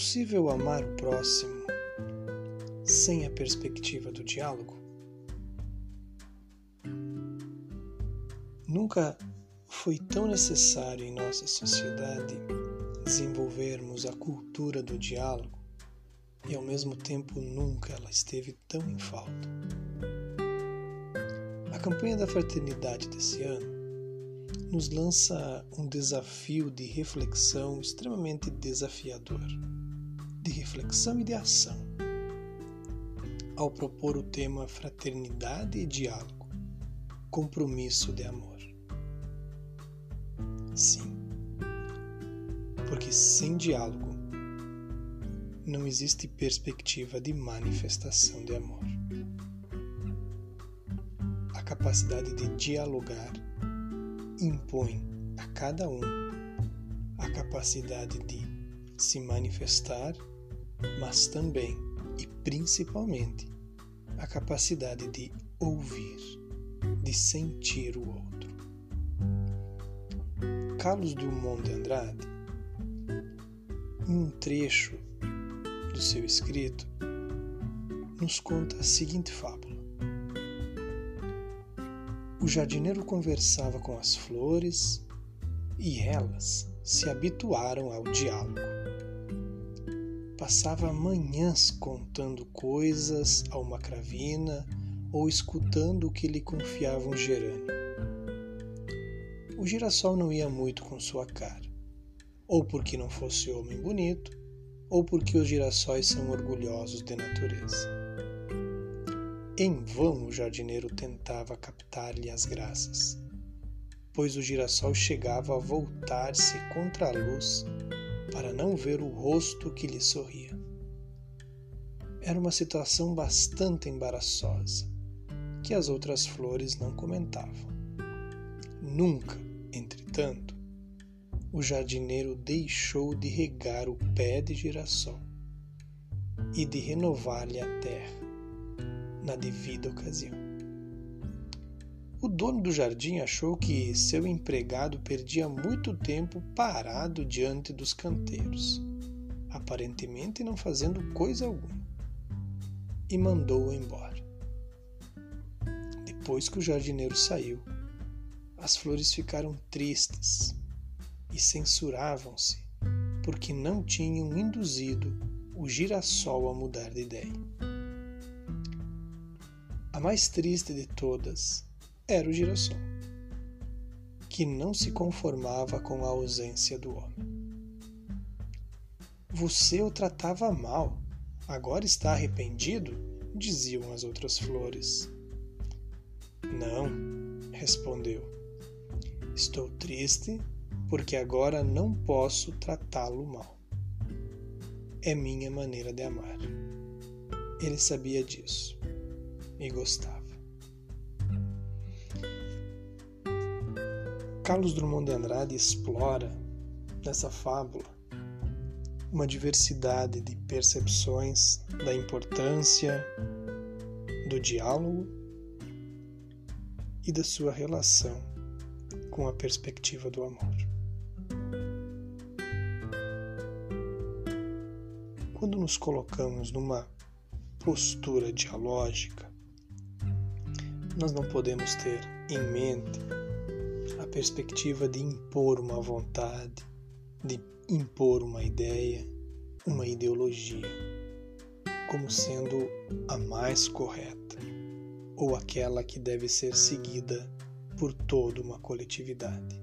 possível amar o próximo sem a perspectiva do diálogo? Nunca foi tão necessário em nossa sociedade desenvolvermos a cultura do diálogo e ao mesmo tempo nunca ela esteve tão em falta. A campanha da fraternidade desse ano nos lança um desafio de reflexão extremamente desafiador, de reflexão e de ação, ao propor o tema Fraternidade e Diálogo Compromisso de Amor. Sim, porque sem diálogo não existe perspectiva de manifestação de amor. A capacidade de dialogar impõe a cada um a capacidade de se manifestar, mas também e principalmente a capacidade de ouvir, de sentir o outro. Carlos Drummond de Andrade, em um trecho do seu escrito, nos conta a seguinte fábula. O jardineiro conversava com as flores e elas se habituaram ao diálogo. Passava manhãs contando coisas a uma cravina ou escutando o que lhe confiava um gerânio. O girassol não ia muito com sua cara, ou porque não fosse homem bonito, ou porque os girassóis são orgulhosos de natureza. Em vão o jardineiro tentava captar-lhe as graças, pois o girassol chegava a voltar-se contra a luz para não ver o rosto que lhe sorria. Era uma situação bastante embaraçosa, que as outras flores não comentavam. Nunca, entretanto, o jardineiro deixou de regar o pé de girassol e de renovar-lhe a terra na devida ocasião. Dono do jardim achou que seu empregado perdia muito tempo parado diante dos canteiros, aparentemente não fazendo coisa alguma, e mandou-o embora. Depois que o jardineiro saiu, as flores ficaram tristes e censuravam-se porque não tinham induzido o girassol a mudar de ideia. A mais triste de todas era o girassol, que não se conformava com a ausência do homem. Você o tratava mal, agora está arrependido? diziam as outras flores. Não, respondeu. Estou triste porque agora não posso tratá-lo mal. É minha maneira de amar. Ele sabia disso e gostava. Carlos Drummond de Andrade explora nessa fábula uma diversidade de percepções da importância do diálogo e da sua relação com a perspectiva do amor. Quando nos colocamos numa postura dialógica, nós não podemos ter em mente perspectiva de impor uma vontade, de impor uma ideia, uma ideologia, como sendo a mais correta ou aquela que deve ser seguida por toda uma coletividade.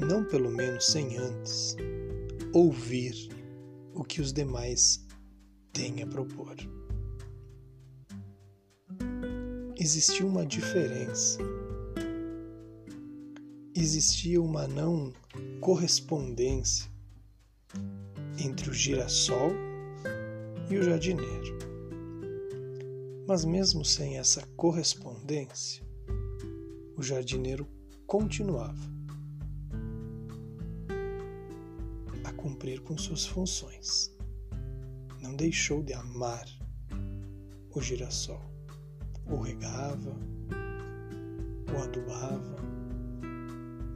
Não pelo menos sem antes ouvir o que os demais têm a propor existia uma diferença. Existia uma não correspondência entre o girassol e o jardineiro. Mas, mesmo sem essa correspondência, o jardineiro continuava a cumprir com suas funções. Não deixou de amar o girassol o regava, o adubava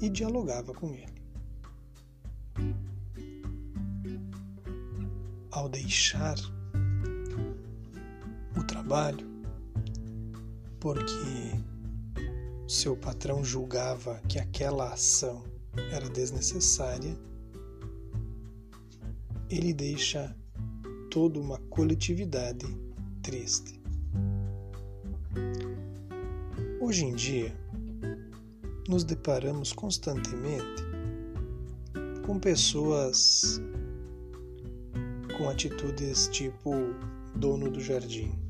e dialogava com ele. ao deixar o trabalho porque seu patrão julgava que aquela ação era desnecessária, ele deixa toda uma coletividade triste. Hoje em dia, nos deparamos constantemente com pessoas com atitudes tipo dono do jardim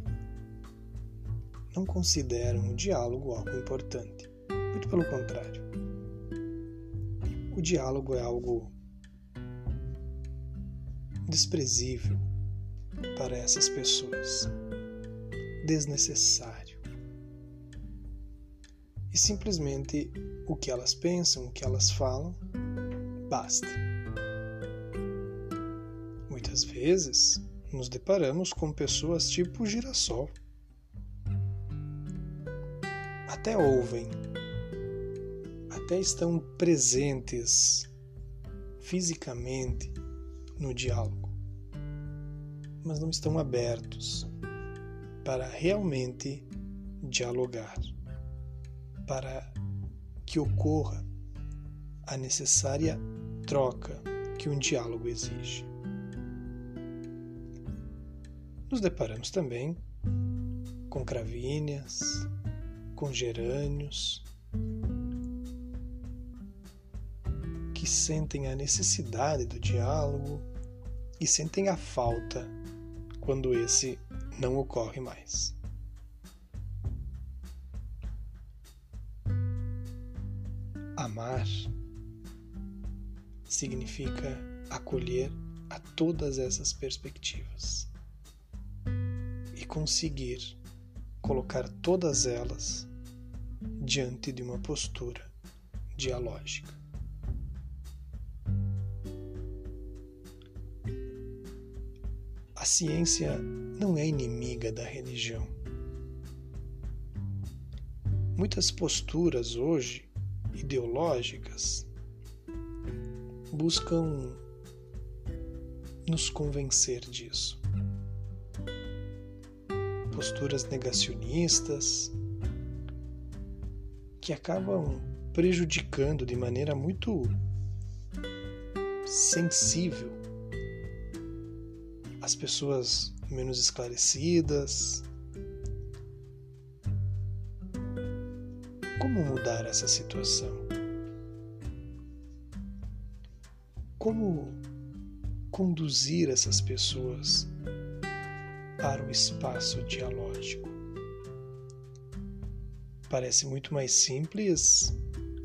não consideram o diálogo algo importante. Muito pelo contrário. O diálogo é algo desprezível para essas pessoas, desnecessário. E simplesmente o que elas pensam, o que elas falam, basta. Muitas vezes nos deparamos com pessoas tipo girassol. Até ouvem, até estão presentes fisicamente no diálogo, mas não estão abertos para realmente dialogar, para que ocorra a necessária troca que um diálogo exige. Nos deparamos também com cravíneas, com gerânios, que sentem a necessidade do diálogo e sentem a falta quando esse não ocorre mais. Amar significa acolher a todas essas perspectivas e conseguir colocar todas elas diante de uma postura dialógica. A ciência não é inimiga da religião. Muitas posturas hoje ideológicas buscam nos convencer disso. Posturas negacionistas, que acabam prejudicando de maneira muito sensível as pessoas menos esclarecidas. Como mudar essa situação? Como conduzir essas pessoas para o espaço dialógico? parece muito mais simples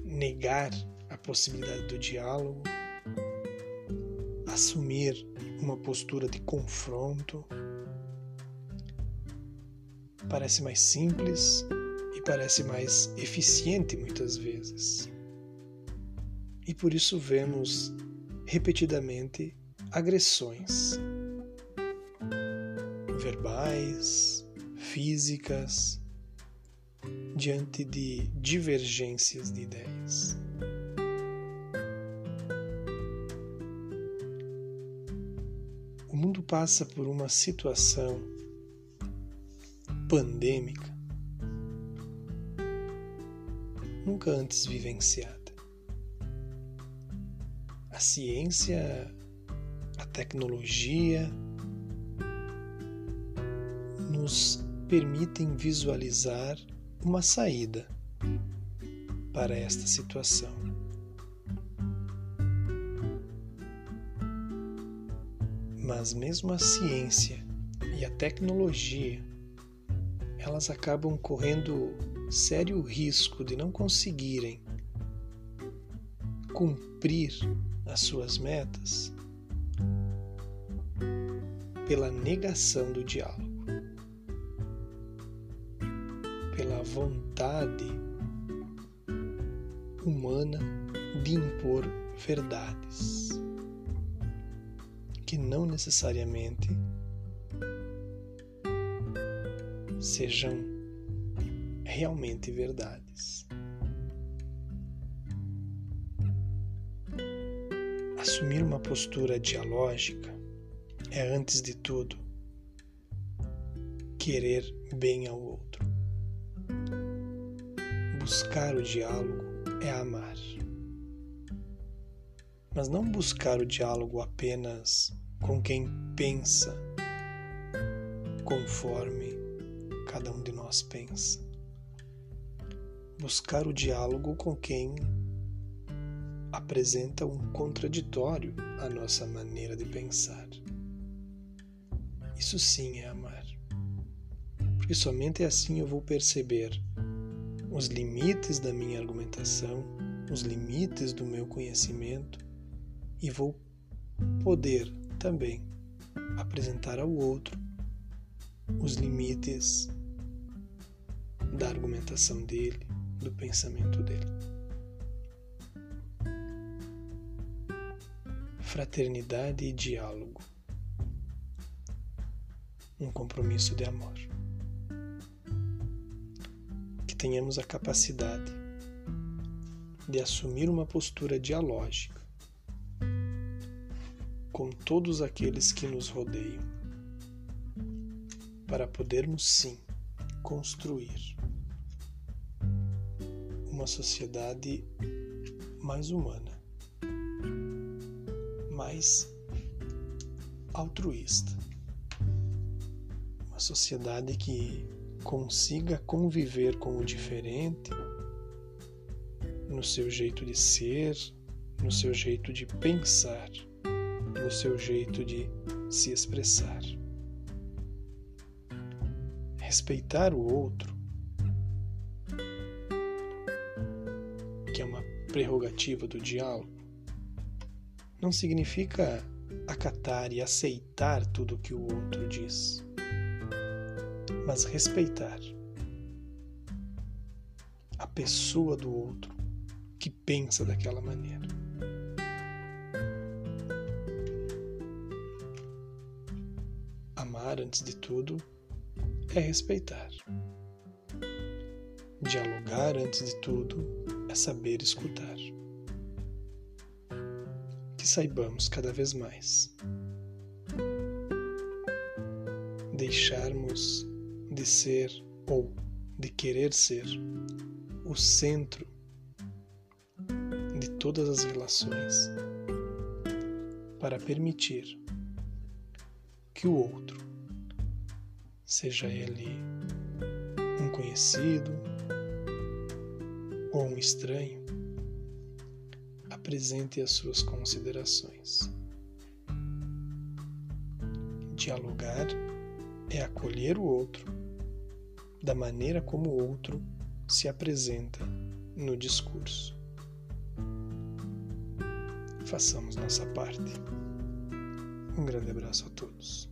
negar a possibilidade do diálogo, assumir uma postura de confronto. Parece mais simples parece mais eficiente muitas vezes. E por isso vemos repetidamente agressões verbais, físicas, diante de divergências de ideias. O mundo passa por uma situação pandêmica nunca antes vivenciada. A ciência, a tecnologia nos permitem visualizar uma saída para esta situação. Mas mesmo a ciência e a tecnologia, elas acabam correndo sério risco de não conseguirem cumprir as suas metas pela negação do diálogo. pela vontade humana de impor verdades que não necessariamente sejam realmente verdades. Assumir uma postura dialógica é, antes de tudo, querer bem ao outro. Buscar o diálogo é amar. Mas não buscar o diálogo apenas com quem pensa conforme cada um de nós pensa. Buscar o diálogo com quem apresenta um contraditório à nossa maneira de pensar. Isso sim é amar. Porque somente assim eu vou perceber os limites da minha argumentação, os limites do meu conhecimento e vou poder também apresentar ao outro os limites da argumentação dele, do pensamento dele. Fraternidade e diálogo. Um compromisso de amor. Que tenhamos a capacidade de assumir uma postura dialógica com todos aqueles que nos rodeiam para podermos sim construir uma sociedade mais humana, mais altruísta, uma sociedade que consiga conviver com o diferente no seu jeito de ser, no seu jeito de pensar, no seu jeito de se expressar. Respeitar o outro, prerrogativa do diálogo, não significa acatar e aceitar tudo o que o outro diz, mas respeitar a pessoa do outro que pensa daquela maneira. Amar, antes de tudo, é respeitar. Dialogar, antes de tudo, é saber escutar. Que saibamos cada vez mais deixarmos de ser ou de querer ser o centro de todas as relações para permitir que o outro seja ele um conhecido ou um estranho, apresente as suas considerações. Dialogar é acolher o outro da maneira como o outro se apresenta no discurso. Façamos nossa parte. Um grande abraço a todos.